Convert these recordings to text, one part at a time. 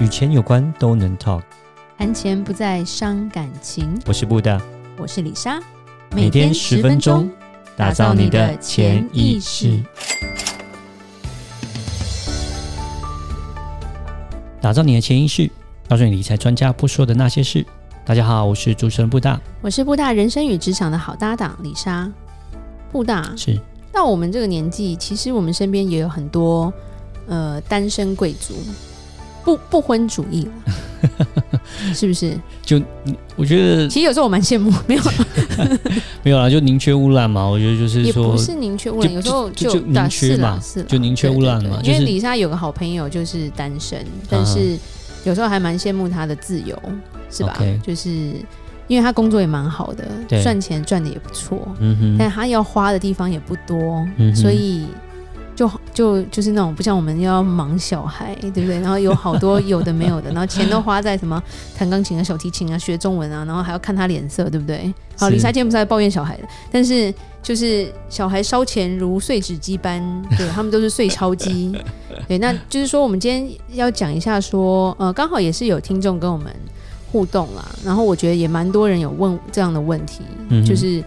与钱有关都能 talk，谈钱不再伤感情。我是布大，我是李莎，每天十分钟，打造你的潜意识，打造你的潜意识，告诉你理财专家不说的那些事。大家好，我是主持人布大，我是布大人生与职场的好搭档李莎。布大是到我们这个年纪，其实我们身边也有很多呃单身贵族。不不婚主义 是不是？就我觉得，其实有时候我蛮羡慕，没有 没有啦，就宁缺毋滥嘛。我觉得就是说，也不是宁缺毋滥，有时候就宁缺嘛，是就宁缺毋滥嘛。因为李莎有个好朋友就是单身，但是有时候还蛮羡慕她的自由，是吧？就是因为他工作也蛮好的，赚钱赚的也不错，嗯哼，但他要花的地方也不多，所以。就就就是那种不像我们要忙小孩，对不对？然后有好多有的没有的，然后钱都花在什么弹钢琴啊、小提琴啊、学中文啊，然后还要看他脸色，对不对？好，李莎今天不是在抱怨小孩的，但是就是小孩烧钱如碎纸机般，对，他们都是碎钞机。对，那就是说我们今天要讲一下说，呃，刚好也是有听众跟我们互动啦，然后我觉得也蛮多人有问这样的问题，嗯、就是。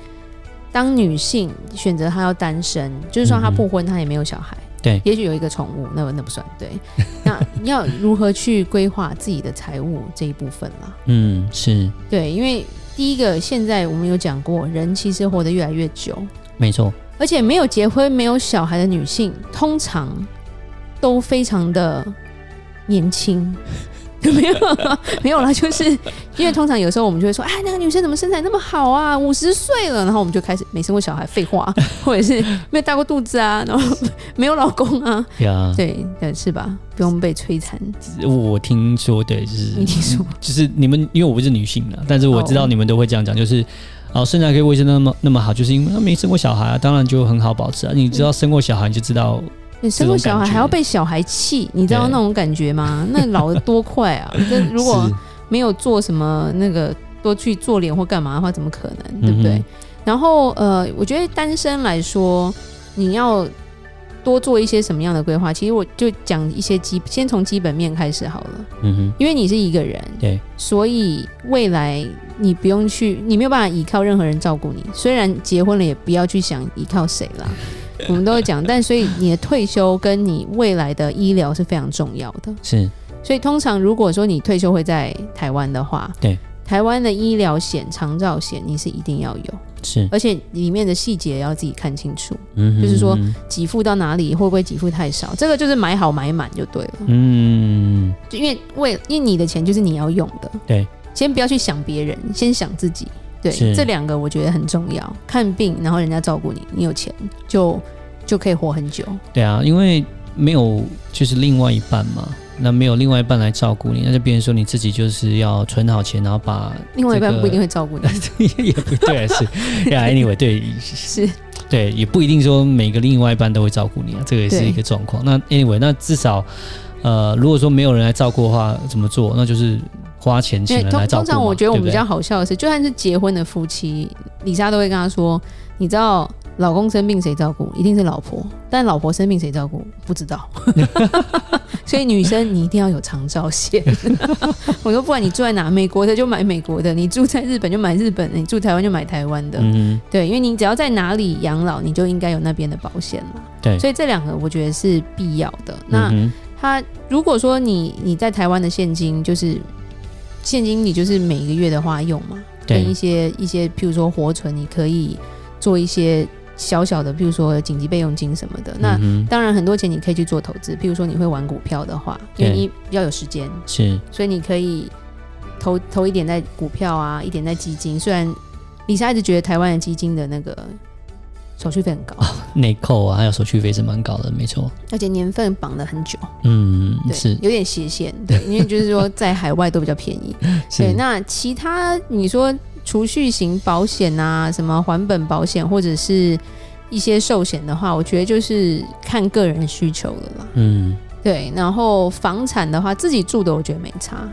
当女性选择她要单身，就是说她不婚，她也没有小孩，对，也许有一个宠物，那那不算，对。那要如何去规划自己的财务这一部分啦？嗯，是对，因为第一个，现在我们有讲过，人其实活得越来越久，没错，而且没有结婚、没有小孩的女性，通常都非常的年轻。没有，没有啦，就是因为通常有时候我们就会说，哎，那个女生怎么身材那么好啊？五十岁了，然后我们就开始没生过小孩，废话，或者是没有大过肚子啊，然后没有老公啊，呀，对，对，是吧？不用被摧残。我听说，对，就是你听说，就是你们，因为我不是女性的，但是我知道你们都会这样讲，就是哦，身材可以维持那么那么好，就是因为她没生过小孩啊，当然就很好保持啊。你知道生过小孩，你就知道。你生过小孩还要被小孩气，你知道那种感觉吗？那老的多快啊！那如果没有做什么那个多去做脸或干嘛的话，怎么可能？对不对？嗯、然后呃，我觉得单身来说，你要多做一些什么样的规划？其实我就讲一些基，先从基本面开始好了。嗯哼，因为你是一个人，对，所以未来你不用去，你没有办法依靠任何人照顾你。虽然结婚了，也不要去想依靠谁了。我们都会讲，但所以你的退休跟你未来的医疗是非常重要的。是，所以通常如果说你退休会在台湾的话，对，台湾的医疗险、长照险你是一定要有，是，而且里面的细节要自己看清楚。嗯，就是说给付到哪里会不会给付太少，这个就是买好买满就对了。嗯，就因为为因为你的钱就是你要用的，对，先不要去想别人，先想自己。对，这两个我觉得很重要。看病，然后人家照顾你，你有钱就就可以活很久。对啊，因为没有就是另外一半嘛，那没有另外一半来照顾你，那就变成说你自己就是要存好钱，然后把、这个、另外一半不一定会照顾你，也不对，是 呀。yeah, anyway，对，是，对，也不一定说每个另外一半都会照顾你啊，这个也是一个状况。那 anyway，那至少呃，如果说没有人来照顾的话，怎么做？那就是。花钱请人来照顾。通常我觉得我们比较好笑的是，就算是结婚的夫妻，李莎都会跟他说：“你知道老公生病谁照顾？一定是老婆。但老婆生病谁照顾？不知道。所以女生你一定要有长照险。我说不管你住在哪，美国的就买美国的，你住在日本就买日本的，你住台湾就买台湾的。嗯，对，因为你只要在哪里养老，你就应该有那边的保险了。对，所以这两个我觉得是必要的。那他如果说你你在台湾的现金就是。现金你就是每个月的话用嘛，跟一些一些，譬如说活存，你可以做一些小小的，譬如说紧急备用金什么的。那当然很多钱你可以去做投资，譬如说你会玩股票的话，因为你比较有时间，是，所以你可以投投一点在股票啊，一点在基金。虽然李莎一直觉得台湾的基金的那个。手续费很高，内扣啊，还有手续费是蛮高的，没错。而且年份绑了很久，嗯，对是有点斜线，对，因为就是说在海外都比较便宜。是对，那其他你说储蓄型保险啊，什么还本保险或者是一些寿险的话，我觉得就是看个人需求了啦。嗯，对。然后房产的话，自己住的我觉得没差。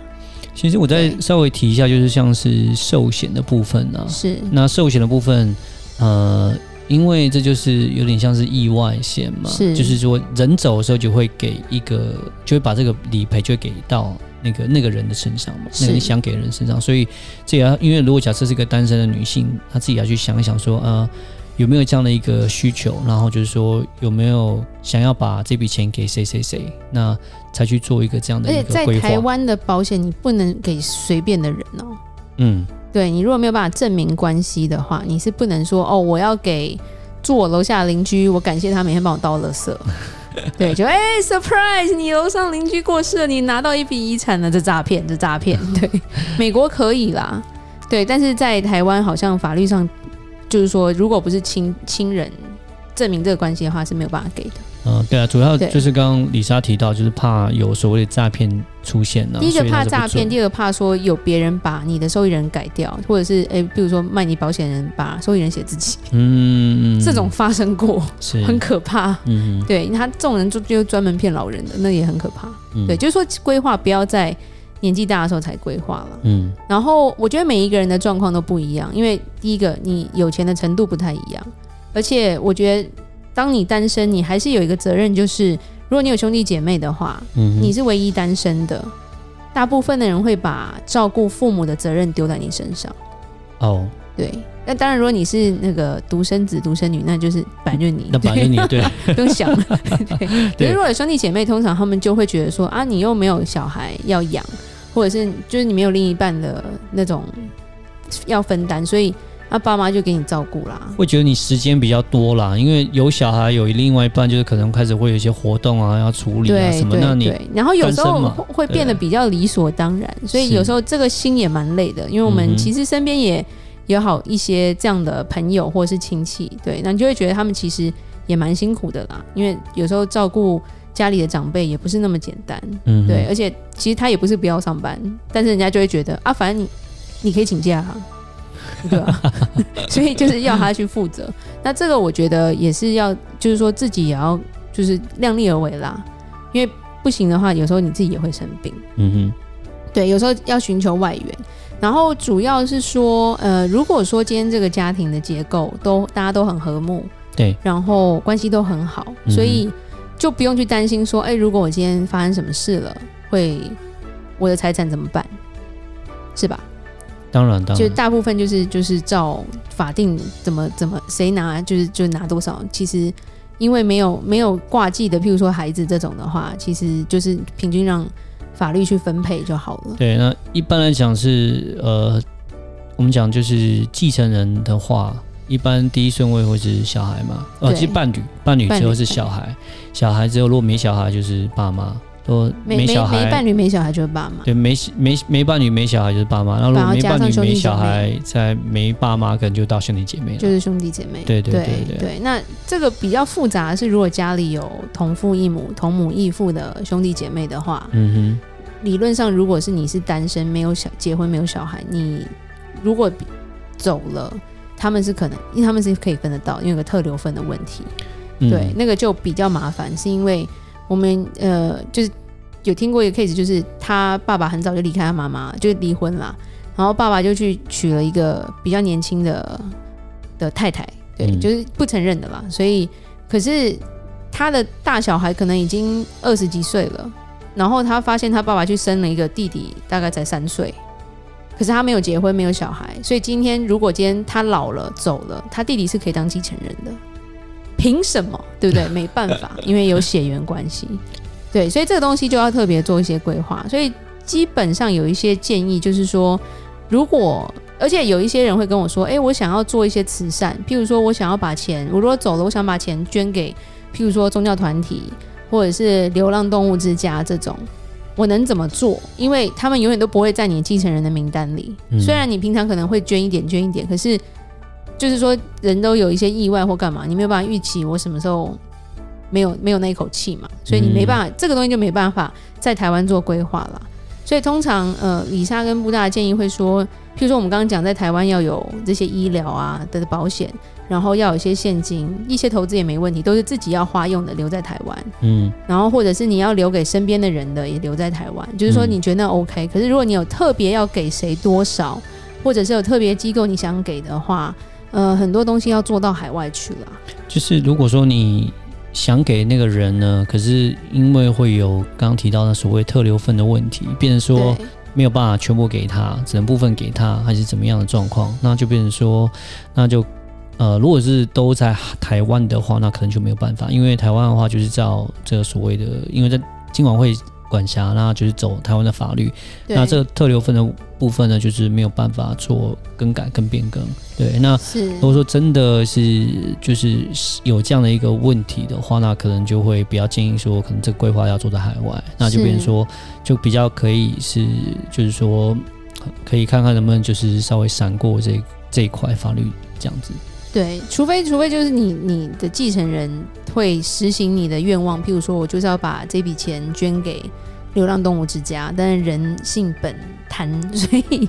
其实我再稍微提一下，就是像是寿险的部分呢、啊，是那寿险的部分，呃。因为这就是有点像是意外险嘛，是，就是说人走的时候就会给一个，就会把这个理赔就会给到那个那个人的身上嘛，那个你想给人身上，所以这也要因为如果假设是一个单身的女性，她自己要去想一想说，呃，有没有这样的一个需求，然后就是说有没有想要把这笔钱给谁谁谁，那才去做一个这样的一个规划。而且在台湾的保险，你不能给随便的人哦。嗯，对，你如果没有办法证明关系的话，你是不能说哦，我要给住我楼下的邻居，我感谢他每天帮我倒垃圾。对，就哎、欸、，surprise！你楼上邻居过世了，你拿到一笔遗产了，这诈骗，这诈骗。对，美国可以啦，对，但是在台湾好像法律上就是说，如果不是亲亲人证明这个关系的话，是没有办法给的。嗯，对啊，主要就是刚刚李莎提到，就是怕有所谓的诈骗出现呢。第一个怕诈骗，第二个怕说有别人把你的受益人改掉，或者是哎，比如说卖你保险人把受益人写自己，嗯，这种发生过，是很可怕。嗯，对他这种人就就专门骗老人的，那也很可怕。嗯，对，就是说规划不要在年纪大的时候才规划了。嗯，然后我觉得每一个人的状况都不一样，因为第一个你有钱的程度不太一样，而且我觉得。当你单身，你还是有一个责任，就是如果你有兄弟姐妹的话，嗯，你是唯一单身的，大部分的人会把照顾父母的责任丢在你身上。哦，对，那当然，如果你是那个独生子、独生女，那就是本来就是你，那反正你，对，不用想。了。对，可是如果有兄弟姐妹，通常他们就会觉得说啊，你又没有小孩要养，或者是就是你没有另一半的那种要分担，所以。那爸妈就给你照顾啦，会觉得你时间比较多啦，因为有小孩，有另外一半，就是可能开始会有一些活动啊要处理啊什么，那你然后有时候会变得比较理所当然，所以有时候这个心也蛮累的，因为我们其实身边也有好一些这样的朋友或是亲戚，对，那你就会觉得他们其实也蛮辛苦的啦，因为有时候照顾家里的长辈也不是那么简单，嗯，对，而且其实他也不是不要上班，但是人家就会觉得啊，反正你你可以请假啊。对吧？所以就是要他去负责。那这个我觉得也是要，就是说自己也要，就是量力而为啦。因为不行的话，有时候你自己也会生病。嗯哼。对，有时候要寻求外援。然后主要是说，呃，如果说今天这个家庭的结构都大家都很和睦，对，然后关系都很好，所以就不用去担心说，哎，如果我今天发生什么事了，会我的财产怎么办？是吧？当然，当然，就大部分就是就是照法定怎么怎么谁拿就是就拿多少。其实因为没有没有挂记的，譬如说孩子这种的话，其实就是平均让法律去分配就好了。对，那一般来讲是呃，我们讲就是继承人的话，一般第一顺位会是小孩嘛，呃，其实伴侣伴侣之后是小孩，小孩之后如果没小孩就是爸妈。说没小孩，没伴侣没小孩就是爸妈。对，没没没伴侣没小孩就是爸妈。然后如果没伴侣没小孩，再没爸妈，可能就到兄弟姐妹了。就是兄弟姐妹。对对对对，对。那这个比较复杂的是，如果家里有同父异母、同母异父的兄弟姐妹的话，嗯哼，理论上如果是你是单身，没有小结婚，没有小孩，你如果走了，他们是可能，因为他们是可以分得到，因为有个特留分的问题。对，嗯、那个就比较麻烦，是因为。我们呃，就是有听过一个 case，就是他爸爸很早就离开他妈妈，就离婚了，然后爸爸就去娶了一个比较年轻的的太太，对，嗯、就是不承认的啦。所以，可是他的大小孩可能已经二十几岁了，然后他发现他爸爸去生了一个弟弟，大概才三岁，可是他没有结婚，没有小孩，所以今天如果今天他老了走了，他弟弟是可以当继承人的。凭什么？对不对？没办法，因为有血缘关系。对，所以这个东西就要特别做一些规划。所以基本上有一些建议，就是说，如果而且有一些人会跟我说：“诶，我想要做一些慈善，譬如说我想要把钱，我如果走了，我想把钱捐给，譬如说宗教团体或者是流浪动物之家这种，我能怎么做？因为他们永远都不会在你继承人的名单里。虽然你平常可能会捐一点，捐一点，可是。”就是说，人都有一些意外或干嘛，你没有办法预期我什么时候没有没有那一口气嘛，所以你没办法，嗯、这个东西就没办法在台湾做规划了。所以通常，呃，李莎跟布大的建议会说，譬如说我们刚刚讲，在台湾要有这些医疗啊的保险，然后要有一些现金，一些投资也没问题，都是自己要花用的，留在台湾。嗯，然后或者是你要留给身边的人的，也留在台湾。就是说，你觉得那 OK，可是如果你有特别要给谁多少，或者是有特别机构你想给的话。呃，很多东西要做到海外去了。就是如果说你想给那个人呢，可是因为会有刚刚提到的所谓特留份的问题，变成说没有办法全部给他，只能部分给他，还是怎么样的状况，那就变成说，那就呃，如果是都在台湾的话，那可能就没有办法，因为台湾的话就是照这个所谓的，因为在今晚会。管辖，那就是走台湾的法律。那这个特留份的部分呢，就是没有办法做更改跟变更。对，那如果说真的是就是有这样的一个问题的话，那可能就会比较建议说，可能这个规划要做在海外，那就变成说就比较可以是就是说可以看看能不能就是稍微闪过这这一块法律这样子。对，除非除非就是你你的继承人会实行你的愿望，譬如说我就是要把这笔钱捐给流浪动物之家，但是人性本贪，所以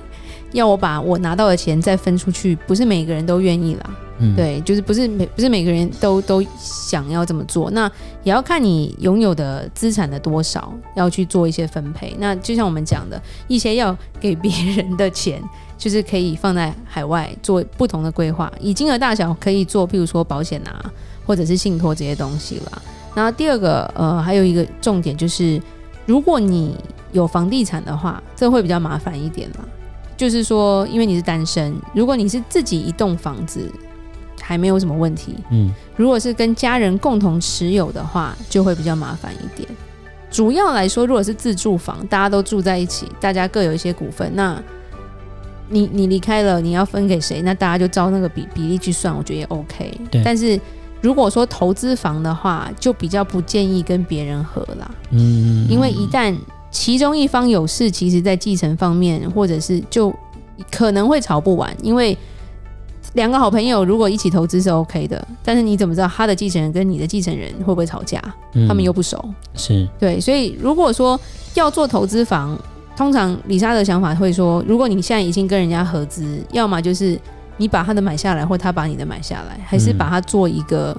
要我把我拿到的钱再分出去，不是每个人都愿意啦。嗯，对，就是不是每不是每个人都都想要这么做，那也要看你拥有的资产的多少，要去做一些分配。那就像我们讲的，一些要给别人的钱。就是可以放在海外做不同的规划，以金额大小可以做，譬如说保险啊，或者是信托这些东西啦。然后第二个，呃，还有一个重点就是，如果你有房地产的话，这会比较麻烦一点啦。就是说，因为你是单身，如果你是自己一栋房子，还没有什么问题。嗯，如果是跟家人共同持有的话，就会比较麻烦一点。主要来说，如果是自住房，大家都住在一起，大家各有一些股份，那。你你离开了，你要分给谁？那大家就照那个比比例去算，我觉得也 OK。对。但是如果说投资房的话，就比较不建议跟别人合啦。嗯。因为一旦其中一方有事，其实在继承方面，或者是就可能会吵不完。因为两个好朋友如果一起投资是 OK 的，但是你怎么知道他的继承人跟你的继承人会不会吵架？他们又不熟。是。对，所以如果说要做投资房。通常李莎的想法会说，如果你现在已经跟人家合资，要么就是你把他的买下来，或他把你的买下来，还是把它做一个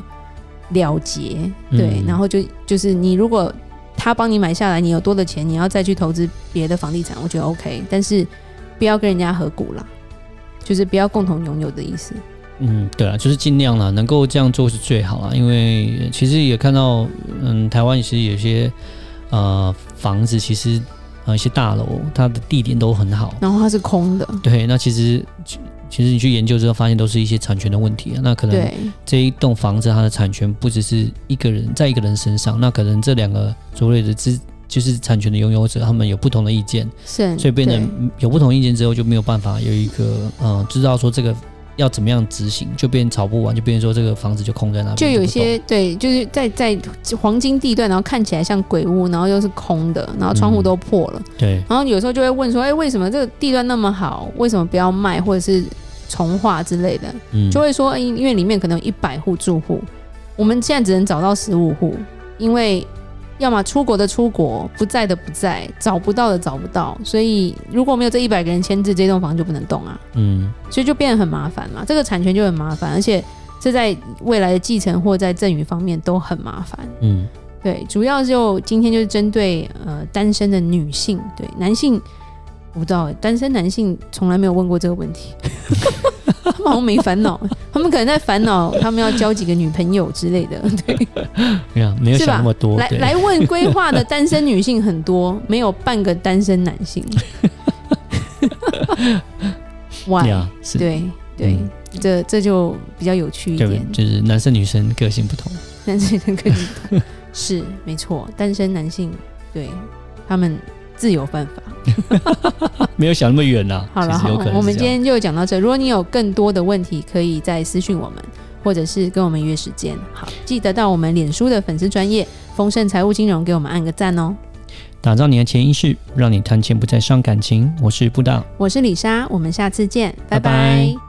了结，嗯、对，然后就就是你如果他帮你买下来，你有多的钱，你要再去投资别的房地产，我觉得 OK，但是不要跟人家合股啦，就是不要共同拥有的意思。嗯，对啊，就是尽量啦，能够这样做是最好啦，因为其实也看到，嗯，台湾其实有些呃房子其实。啊，一些大楼，它的地点都很好，然后它是空的。对，那其实其实你去研究之后，发现都是一些产权的问题啊。那可能这一栋房子它的产权不只是一个人在一个人身上，那可能这两个所谓的资就是产权的拥有者，他们有不同的意见，是，所以变成有不同意见之后就没有办法有一个嗯，知道说这个。要怎么样执行，就变吵不完，就变成说这个房子就空在那边。就有一些对，就是在在黄金地段，然后看起来像鬼屋，然后又是空的，然后窗户都破了。嗯、对。然后有时候就会问说，哎，为什么这个地段那么好，为什么不要卖或者是重划之类的？嗯。就会说，哎，因为里面可能有一百户住户，我们现在只能找到十五户，因为。要么出国的出国，不在的不在，找不到的找不到，所以如果没有这一百个人签字，这栋房就不能动啊。嗯，所以就变得很麻烦嘛，这个产权就很麻烦，而且这在未来的继承或在赠与方面都很麻烦。嗯，对，主要就今天就是针对呃单身的女性，对男性我不知道，单身男性从来没有问过这个问题。他们好像没烦恼，他们可能在烦恼他们要交几个女朋友之类的，对，没有没有想那么多。来来问规划的单身女性很多，没有半个单身男性。哇，对对，这这就比较有趣一点，就是男生女生个性不同，男生女生个性不同。是没错，单身男性对他们。自有办法，没有想那么远呐、啊。好了，好，我们今天就讲到这。如果你有更多的问题，可以再私讯我们，或者是跟我们约时间。好，记得到我们脸书的粉丝专业丰盛财务金融给我们按个赞哦。打造你的潜意识，让你谈钱不再伤感情。我是布大，我是李莎，我们下次见，拜拜。拜拜。